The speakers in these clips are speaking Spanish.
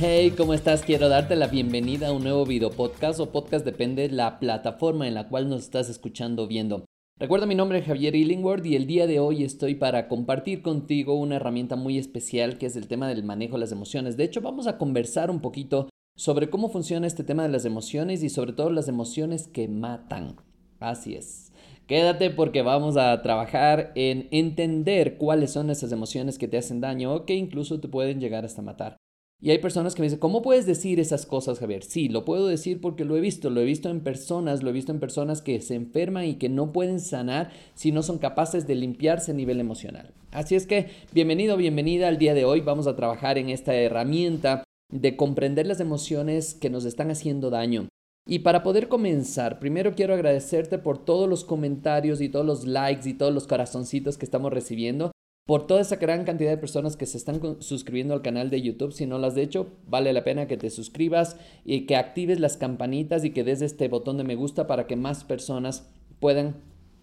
Hey, ¿cómo estás? Quiero darte la bienvenida a un nuevo video podcast o podcast depende de la plataforma en la cual nos estás escuchando viendo. Recuerda mi nombre es Javier Illingworth y el día de hoy estoy para compartir contigo una herramienta muy especial que es el tema del manejo de las emociones. De hecho, vamos a conversar un poquito sobre cómo funciona este tema de las emociones y sobre todo las emociones que matan. Así es. Quédate porque vamos a trabajar en entender cuáles son esas emociones que te hacen daño o que incluso te pueden llegar hasta matar. Y hay personas que me dicen, ¿cómo puedes decir esas cosas, Javier? Sí, lo puedo decir porque lo he visto, lo he visto en personas, lo he visto en personas que se enferman y que no pueden sanar si no son capaces de limpiarse a nivel emocional. Así es que, bienvenido, bienvenida al día de hoy. Vamos a trabajar en esta herramienta de comprender las emociones que nos están haciendo daño. Y para poder comenzar, primero quiero agradecerte por todos los comentarios y todos los likes y todos los corazoncitos que estamos recibiendo por toda esa gran cantidad de personas que se están suscribiendo al canal de YouTube. Si no lo has hecho, vale la pena que te suscribas y que actives las campanitas y que des este botón de me gusta para que más personas puedan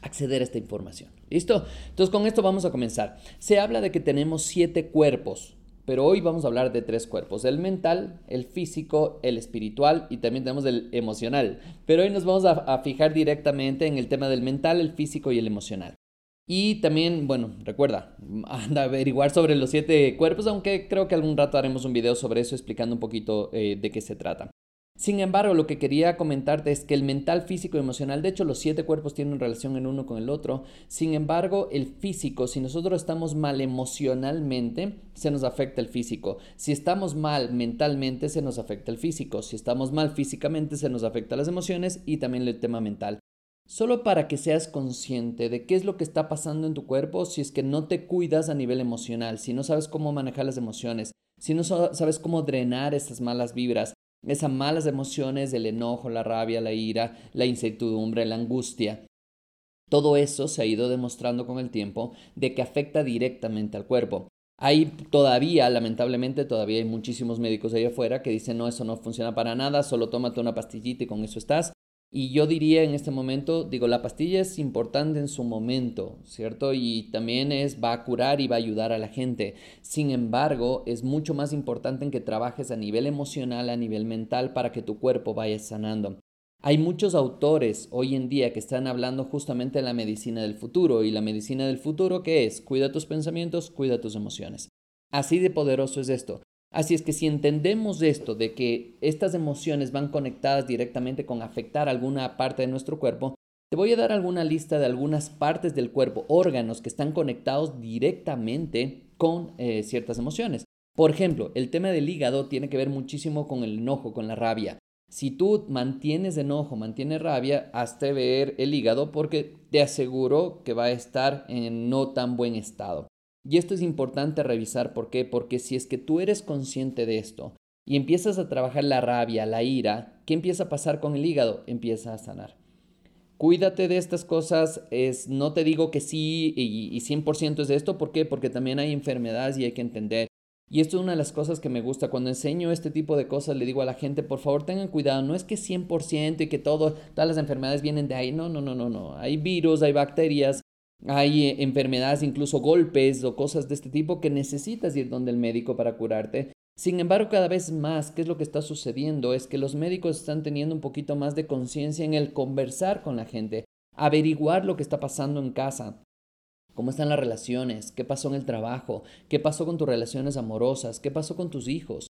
acceder a esta información. ¿Listo? Entonces con esto vamos a comenzar. Se habla de que tenemos siete cuerpos, pero hoy vamos a hablar de tres cuerpos, el mental, el físico, el espiritual y también tenemos el emocional. Pero hoy nos vamos a fijar directamente en el tema del mental, el físico y el emocional. Y también, bueno, recuerda, anda a averiguar sobre los siete cuerpos, aunque creo que algún rato haremos un video sobre eso explicando un poquito eh, de qué se trata. Sin embargo, lo que quería comentarte es que el mental, físico y emocional, de hecho los siete cuerpos tienen relación en uno con el otro, sin embargo el físico, si nosotros estamos mal emocionalmente, se nos afecta el físico. Si estamos mal mentalmente, se nos afecta el físico. Si estamos mal físicamente, se nos afecta las emociones y también el tema mental solo para que seas consciente de qué es lo que está pasando en tu cuerpo si es que no te cuidas a nivel emocional, si no sabes cómo manejar las emociones, si no sabes cómo drenar esas malas vibras, esas malas emociones, el enojo, la rabia, la ira, la incertidumbre, la angustia. Todo eso se ha ido demostrando con el tiempo de que afecta directamente al cuerpo. Hay todavía, lamentablemente, todavía hay muchísimos médicos ahí afuera que dicen, no, eso no funciona para nada, solo tómate una pastillita y con eso estás. Y yo diría en este momento, digo, la pastilla es importante en su momento, ¿cierto? Y también es, va a curar y va a ayudar a la gente. Sin embargo, es mucho más importante en que trabajes a nivel emocional, a nivel mental, para que tu cuerpo vaya sanando. Hay muchos autores hoy en día que están hablando justamente de la medicina del futuro. Y la medicina del futuro, ¿qué es? Cuida tus pensamientos, cuida tus emociones. Así de poderoso es esto. Así es que si entendemos esto, de que estas emociones van conectadas directamente con afectar alguna parte de nuestro cuerpo, te voy a dar alguna lista de algunas partes del cuerpo, órganos que están conectados directamente con eh, ciertas emociones. Por ejemplo, el tema del hígado tiene que ver muchísimo con el enojo, con la rabia. Si tú mantienes enojo, mantienes rabia, hazte ver el hígado porque te aseguro que va a estar en no tan buen estado. Y esto es importante revisar, ¿por qué? Porque si es que tú eres consciente de esto y empiezas a trabajar la rabia, la ira, ¿qué empieza a pasar con el hígado? Empieza a sanar. Cuídate de estas cosas, es, no te digo que sí y, y 100% es esto, ¿por qué? Porque también hay enfermedades y hay que entender. Y esto es una de las cosas que me gusta. Cuando enseño este tipo de cosas, le digo a la gente, por favor tengan cuidado. No es que 100% y que todo, todas las enfermedades vienen de ahí. No, no, no, no, no. Hay virus, hay bacterias, hay eh, enfermedades, incluso golpes o cosas de este tipo que necesitas ir donde el médico para curarte. Sin embargo, cada vez más, ¿qué es lo que está sucediendo? Es que los médicos están teniendo un poquito más de conciencia en el conversar con la gente, averiguar lo que está pasando en casa, cómo están las relaciones, qué pasó en el trabajo, qué pasó con tus relaciones amorosas, qué pasó con tus hijos.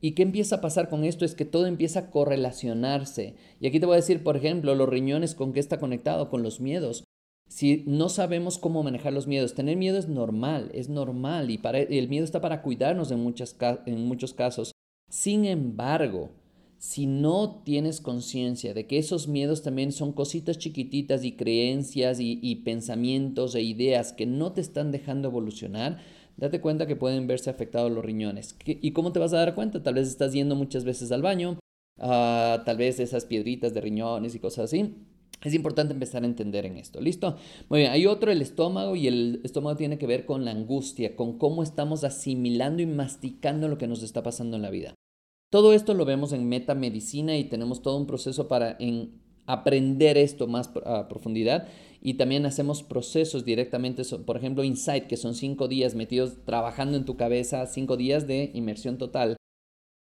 ¿Y qué empieza a pasar con esto? Es que todo empieza a correlacionarse. Y aquí te voy a decir, por ejemplo, los riñones con qué está conectado, con los miedos. Si no sabemos cómo manejar los miedos, tener miedo es normal, es normal y para, el miedo está para cuidarnos en, muchas, en muchos casos. Sin embargo, si no tienes conciencia de que esos miedos también son cositas chiquititas y creencias y, pensamientos e ideas que no te están dejando evolucionar, date cuenta que pueden verse afectados los riñones. ¿Y cómo te vas a dar cuenta? Tal vez estás yendo muchas veces al baño, ah, tal vez esas piedritas de riñones y cosas así. Es importante empezar a entender en esto. ¿Listo? Muy bien, hay otro, el estómago, y el estómago tiene que ver con la angustia, con cómo estamos asimilando y masticando lo que nos está pasando en la vida. Todo esto lo vemos en metamedicina y tenemos todo un proceso para en aprender esto más a profundidad y también hacemos procesos directamente, por ejemplo, Insight, que son cinco días metidos trabajando en tu cabeza, cinco días de inmersión total.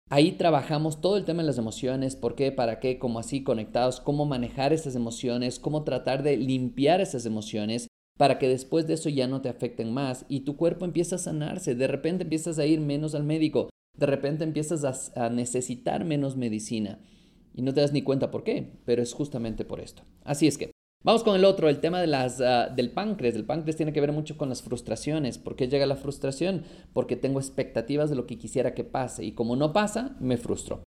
Ahí trabajamos todo el tema de las emociones, por qué, para qué, cómo así conectados, cómo manejar esas emociones, cómo tratar de limpiar esas emociones para que después de eso ya no te afecten más y tu cuerpo empieza a sanarse, de repente empiezas a ir menos al médico, de repente empiezas a, a necesitar menos medicina y no te das ni cuenta por qué, pero es justamente por esto. Así es que Vamos con el otro, el tema de las, ah, del páncreas. El páncreas tiene que ver mucho con las frustraciones. ¿Por qué llega la frustración? Porque tengo expectativas de lo que quisiera que pase y como no pasa, me frustro.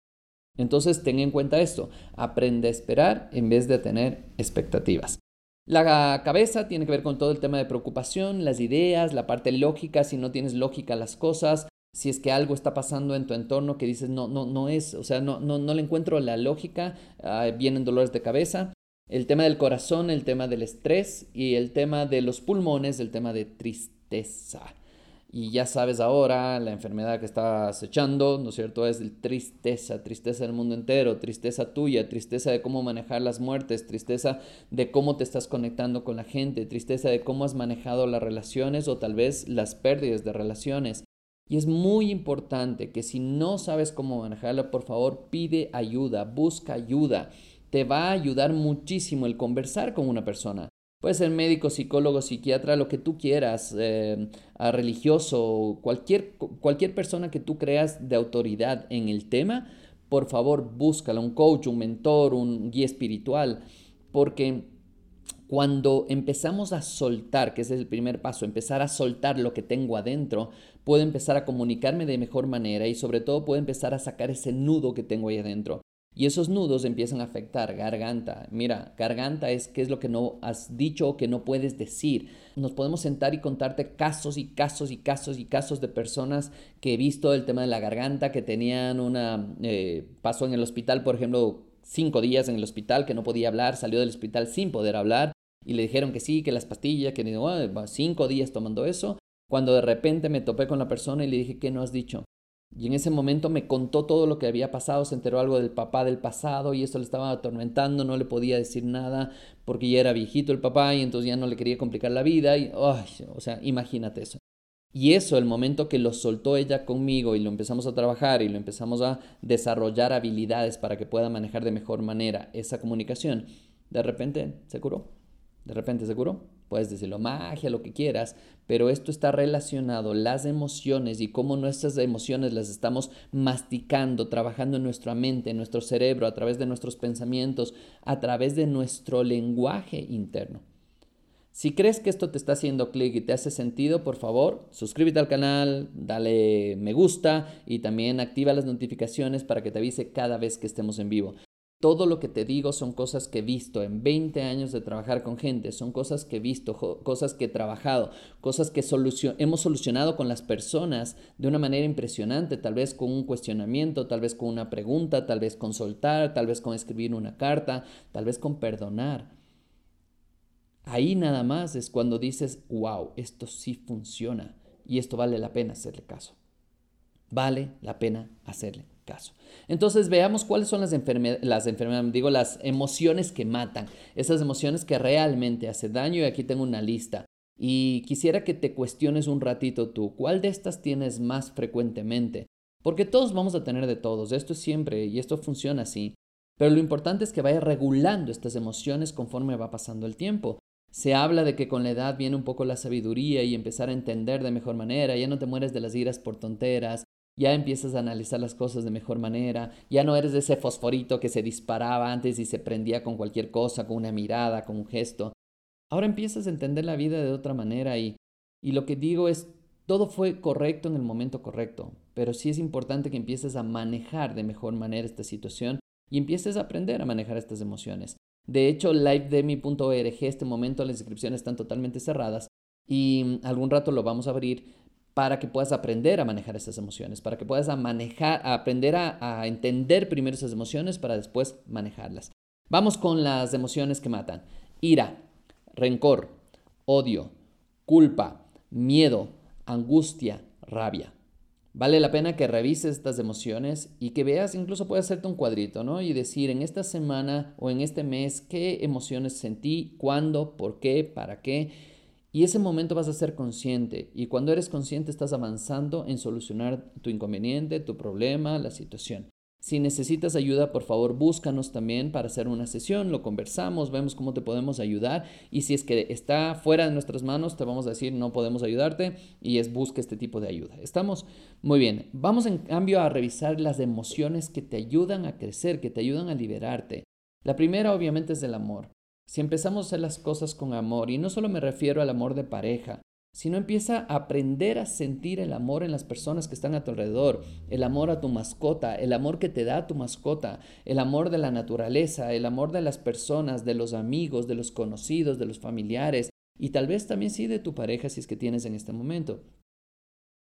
Entonces, ten en cuenta esto. Aprende a esperar en vez de tener expectativas. La cabeza tiene que ver con todo el tema de preocupación, las ideas, la parte lógica, si no tienes lógica las cosas, si es que algo está pasando en tu entorno que dices no, no, no es, o sea, no, no, no le encuentro la lógica, ah, vienen dolores de cabeza el tema del corazón, el tema del estrés y el tema de los pulmones, el tema de tristeza. Y ya sabes ahora la enfermedad que está acechando, ¿no es cierto? Es el tristeza, tristeza del mundo entero, tristeza tuya, tristeza de cómo manejar las muertes, tristeza de cómo te estás conectando con la gente, tristeza de cómo has manejado las relaciones o tal vez las pérdidas de relaciones. Y es muy importante que si no sabes cómo manejarla, por favor pide ayuda, busca ayuda te va a ayudar muchísimo el conversar con una persona. Puede ser médico, psicólogo, psiquiatra, lo que tú quieras, eh, religioso, cualquier, cualquier persona que tú creas de autoridad en el tema, por favor búscala, un coach, un mentor, un guía espiritual, porque cuando empezamos a soltar, que ese es el primer paso, empezar a soltar lo que tengo adentro, puedo empezar a comunicarme de mejor manera y sobre todo puedo empezar a sacar ese nudo que tengo ahí adentro. Y esos nudos empiezan a afectar garganta. Mira, garganta es qué es lo que no has dicho o que no puedes decir. Nos podemos sentar y contarte casos y casos y casos y casos de personas que he visto el tema de la garganta, que tenían una... Eh, pasó en el hospital, por ejemplo, cinco días en el hospital, que no podía hablar, salió del hospital sin poder hablar y le dijeron que sí, que las pastillas, que oh, cinco días tomando eso. Cuando de repente me topé con la persona y le dije, ¿qué no has dicho? Y en ese momento me contó todo lo que había pasado, se enteró algo del papá del pasado y eso le estaba atormentando, no le podía decir nada porque ya era viejito el papá y entonces ya no le quería complicar la vida. Y, o sea, imagínate eso. Y eso, el momento que lo soltó ella conmigo y lo empezamos a trabajar y lo empezamos a desarrollar habilidades para que pueda manejar de mejor manera esa comunicación, de repente se curó. De repente se curó. Puedes decirlo magia, lo que quieras, pero esto está relacionado, las emociones y cómo nuestras emociones las estamos masticando, trabajando en nuestra mente, en nuestro cerebro, a través de nuestros pensamientos, a través de nuestro lenguaje interno. Si crees que esto te está haciendo clic y te hace sentido, por favor, suscríbete al canal, dale me gusta y también activa las notificaciones para que te avise cada vez que estemos en vivo. Todo lo que te digo son cosas que he visto en 20 años de trabajar con gente, son cosas que he visto, cosas que he trabajado, cosas que hemos solucionado con las personas de una manera impresionante, tal vez con un cuestionamiento, tal vez con una pregunta, tal vez con soltar, tal vez con escribir una carta, tal vez con perdonar. Ahí nada más es cuando dices, wow, esto sí funciona y esto vale la pena hacerle caso. Vale la pena hacerle caso. Entonces veamos cuáles son las, las enfermedades, digo, las emociones que matan, esas emociones que realmente hacen daño y aquí tengo una lista. Y quisiera que te cuestiones un ratito tú, ¿cuál de estas tienes más frecuentemente? Porque todos vamos a tener de todos, esto es siempre y esto funciona así. Pero lo importante es que vaya regulando estas emociones conforme va pasando el tiempo. Se habla de que con la edad viene un poco la sabiduría y empezar a entender de mejor manera, ya no te mueres de las iras por tonteras, ya empiezas a analizar las cosas de mejor manera, ya no eres ese fosforito que se disparaba antes y se prendía con cualquier cosa, con una mirada, con un gesto. Ahora empiezas a entender la vida de otra manera y, y lo que digo es, todo fue correcto en el momento correcto, pero sí es importante que empieces a manejar de mejor manera esta situación y empieces a aprender a manejar estas emociones. De hecho, livedemi.org, este momento las inscripciones están totalmente cerradas y algún rato lo vamos a abrir para que puedas aprender a manejar esas emociones, para que puedas a manejar, aprender a, a entender primero esas emociones para después manejarlas. Vamos con las emociones que matan. Ira, rencor, odio, culpa, miedo, angustia, rabia. Vale la pena que revises estas emociones y que veas, incluso puedes hacerte un cuadrito, ¿no? Y decir en esta semana o en este mes qué emociones sentí, cuándo, por qué, para qué y ese momento vas a ser consciente y cuando eres consciente estás avanzando en solucionar tu inconveniente, tu problema, la situación. Si necesitas ayuda, por favor, búscanos también para hacer una sesión, lo conversamos, vemos cómo te podemos ayudar y si es que está fuera de nuestras manos, te vamos a decir no podemos ayudarte y es busca este tipo de ayuda. ¿Estamos? Muy bien. Vamos en cambio a revisar las emociones que te ayudan a crecer, que te ayudan a liberarte. La primera obviamente es el amor. Si empezamos a hacer las cosas con amor, y no solo me refiero al amor de pareja, sino empieza a aprender a sentir el amor en las personas que están a tu alrededor, el amor a tu mascota, el amor que te da tu mascota, el amor de la naturaleza, el amor de las personas, de los amigos, de los conocidos, de los familiares, y tal vez también sí de tu pareja si es que tienes en este momento.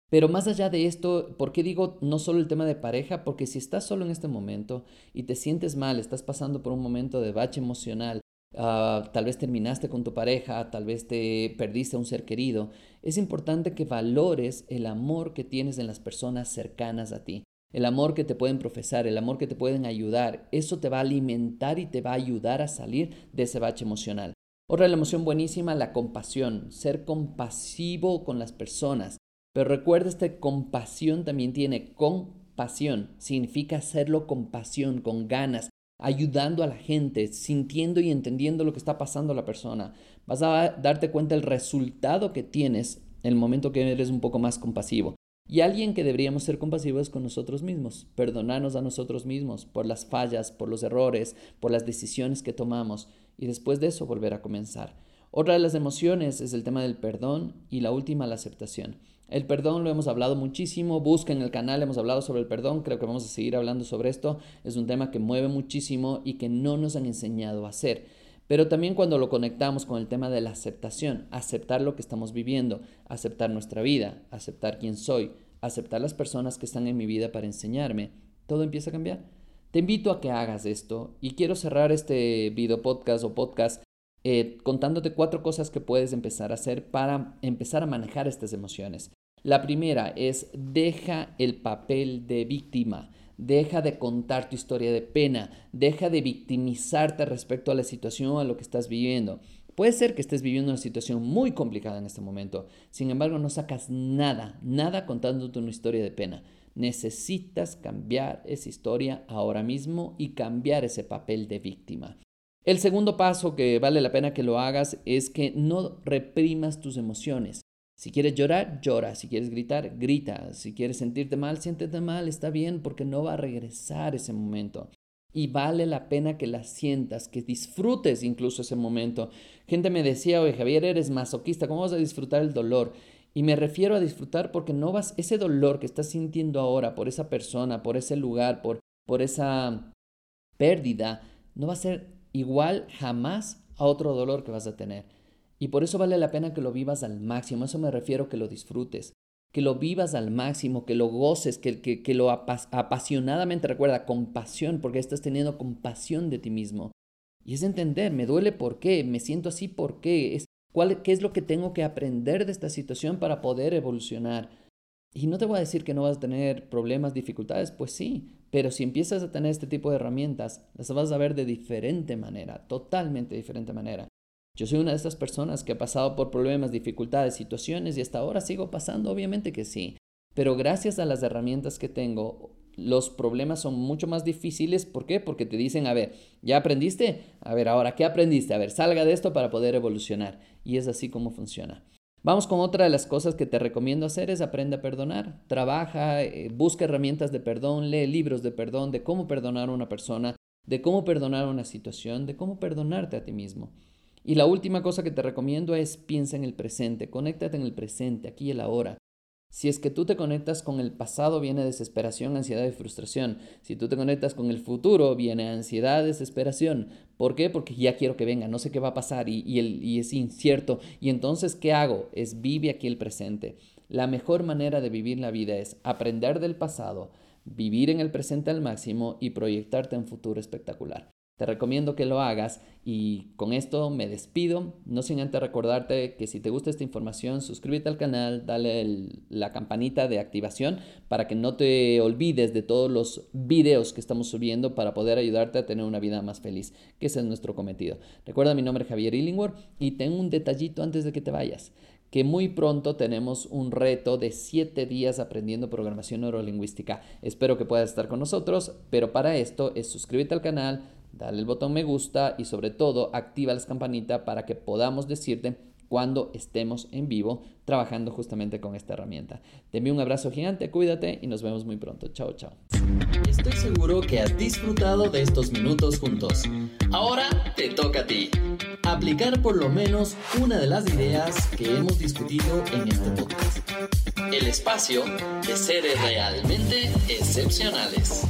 Pero más allá de esto, ¿por qué digo no solo el tema de pareja? Porque si estás solo en este momento y te sientes mal, estás pasando por un momento de bache emocional, Ah, tal vez terminaste con tu pareja, tal vez te perdiste a un ser querido, es importante que valores el amor que tienes en las personas cercanas a ti, el amor que te pueden profesar, el amor que te pueden ayudar. Eso te va a alimentar y te va a ayudar a salir de ese bache emocional. Otra emoción buenísima, la compasión, ser compasivo con las personas. Pero recuerda, esta compasión también tiene compasión, significa hacerlo con pasión, con ganas, ayudando a la gente, sintiendo y entendiendo lo que está pasando a la persona. Vas a darte cuenta del resultado que tienes en el momento que eres un poco más compasivo. Y alguien que deberíamos ser compasivos con nosotros mismos, perdonarnos a nosotros mismos por las fallas, por los errores, por las decisiones que tomamos y después de eso volver a comenzar. Otra de las emociones es el tema del perdón y la última la aceptación. El perdón lo hemos hablado muchísimo, busca en el canal, hemos hablado sobre el perdón, creo que vamos a seguir hablando sobre esto. Es un tema que mueve muchísimo y que no nos han enseñado a hacer. Pero también cuando lo conectamos con el tema de la aceptación, aceptar lo que estamos viviendo, aceptar nuestra vida, aceptar quién soy, aceptar las personas que están en mi vida para enseñarme, todo empieza a cambiar. Te invito a que hagas esto y quiero cerrar este video podcast o podcast eh, contándote cuatro cosas que puedes empezar a hacer para empezar a manejar estas emociones. La primera es deja el papel de víctima. Deja de contar tu historia de pena, deja de victimizarte respecto a la situación o a lo que estás viviendo. Puede ser que estés viviendo una situación muy complicada en este momento, sin embargo no sacas nada, nada contándote una historia de pena. Necesitas cambiar esa historia ahora mismo y cambiar ese papel de víctima. El segundo paso que vale la pena que lo hagas es que no reprimas tus emociones. Si quieres llorar, llora. Si quieres gritar, grita. Si quieres sentirte mal, siéntete mal. Está bien porque no va a regresar ese momento. Y vale la pena que la sientas, que disfrutes incluso ese momento. Gente me decía, oye Javier, eres masoquista, ¿cómo vas a disfrutar el dolor? Y me refiero a disfrutar porque no vas, ese dolor que estás sintiendo ahora por esa persona, por ese lugar, por, por esa pérdida, no va a ser igual jamás a otro dolor que vas a tener. Y por eso vale la pena que lo vivas al máximo. eso me refiero que lo disfrutes, que lo vivas al máximo, que lo goces, que, que, que lo apasionadamente recuerda, compasión, porque estás teniendo compasión de ti mismo. Y es entender, me duele por qué, me siento así por qué, es, cuál, qué es lo que tengo que aprender de esta situación para poder evolucionar. Y no te voy a decir que no vas a tener problemas, dificultades, pues sí, pero si empiezas a tener este tipo de herramientas, las vas a ver de diferente manera, totalmente diferente manera. Yo soy una de estas personas que ha pasado por problemas, dificultades, situaciones y hasta ahora sigo pasando, obviamente que sí. Pero gracias a las herramientas que tengo, los problemas son mucho más difíciles. ¿Por qué? Porque te dicen, a ver, ¿ya aprendiste? A ver, ahora, ¿qué aprendiste? A ver, salga de esto para poder evolucionar. Y es así como funciona. Vamos con otra de las cosas que te recomiendo hacer es aprende a perdonar. Trabaja, eh, busca herramientas de perdón, lee libros de perdón, de cómo perdonar a una persona, de cómo perdonar una situación, de cómo perdonarte a ti mismo. Y la última cosa que te recomiendo es piensa en el presente, conéctate en el presente, aquí y el ahora. Si es que tú te conectas con el pasado, viene desesperación, ansiedad y frustración. Si tú te conectas con el futuro, viene ansiedad, desesperación. ¿Por qué? Porque ya quiero que venga, no sé qué va a pasar y, y, es incierto. Y entonces, ¿qué hago? Es vive aquí el presente. La mejor manera de vivir la vida es aprender del pasado, vivir en el presente al máximo y proyectarte en un futuro espectacular. Te recomiendo que lo hagas y con esto me despido, no sin antes recordarte que si te gusta esta información, suscríbete al canal, dale la campanita de activación para que no te olvides de todos los videos que estamos subiendo para poder ayudarte a tener una vida más feliz, que ese es nuestro cometido. Recuerda mi nombre es Javier Illingworth y tengo un detallito antes de que te vayas que muy pronto tenemos un reto de 7 días aprendiendo programación neurolingüística. Espero que puedas estar con nosotros, pero para esto es suscríbete al canal, dale el botón me gusta y sobre todo activa las campanitas para que podamos decirte cuando estemos en vivo trabajando justamente con esta herramienta. Te envío un abrazo gigante, cuídate y nos vemos muy pronto. Chao, chao. Estoy seguro que has disfrutado de estos minutos juntos. Ahora te toca a ti. Aplicar por lo menos una de las ideas que hemos discutido en este podcast. El espacio de seres realmente excepcionales.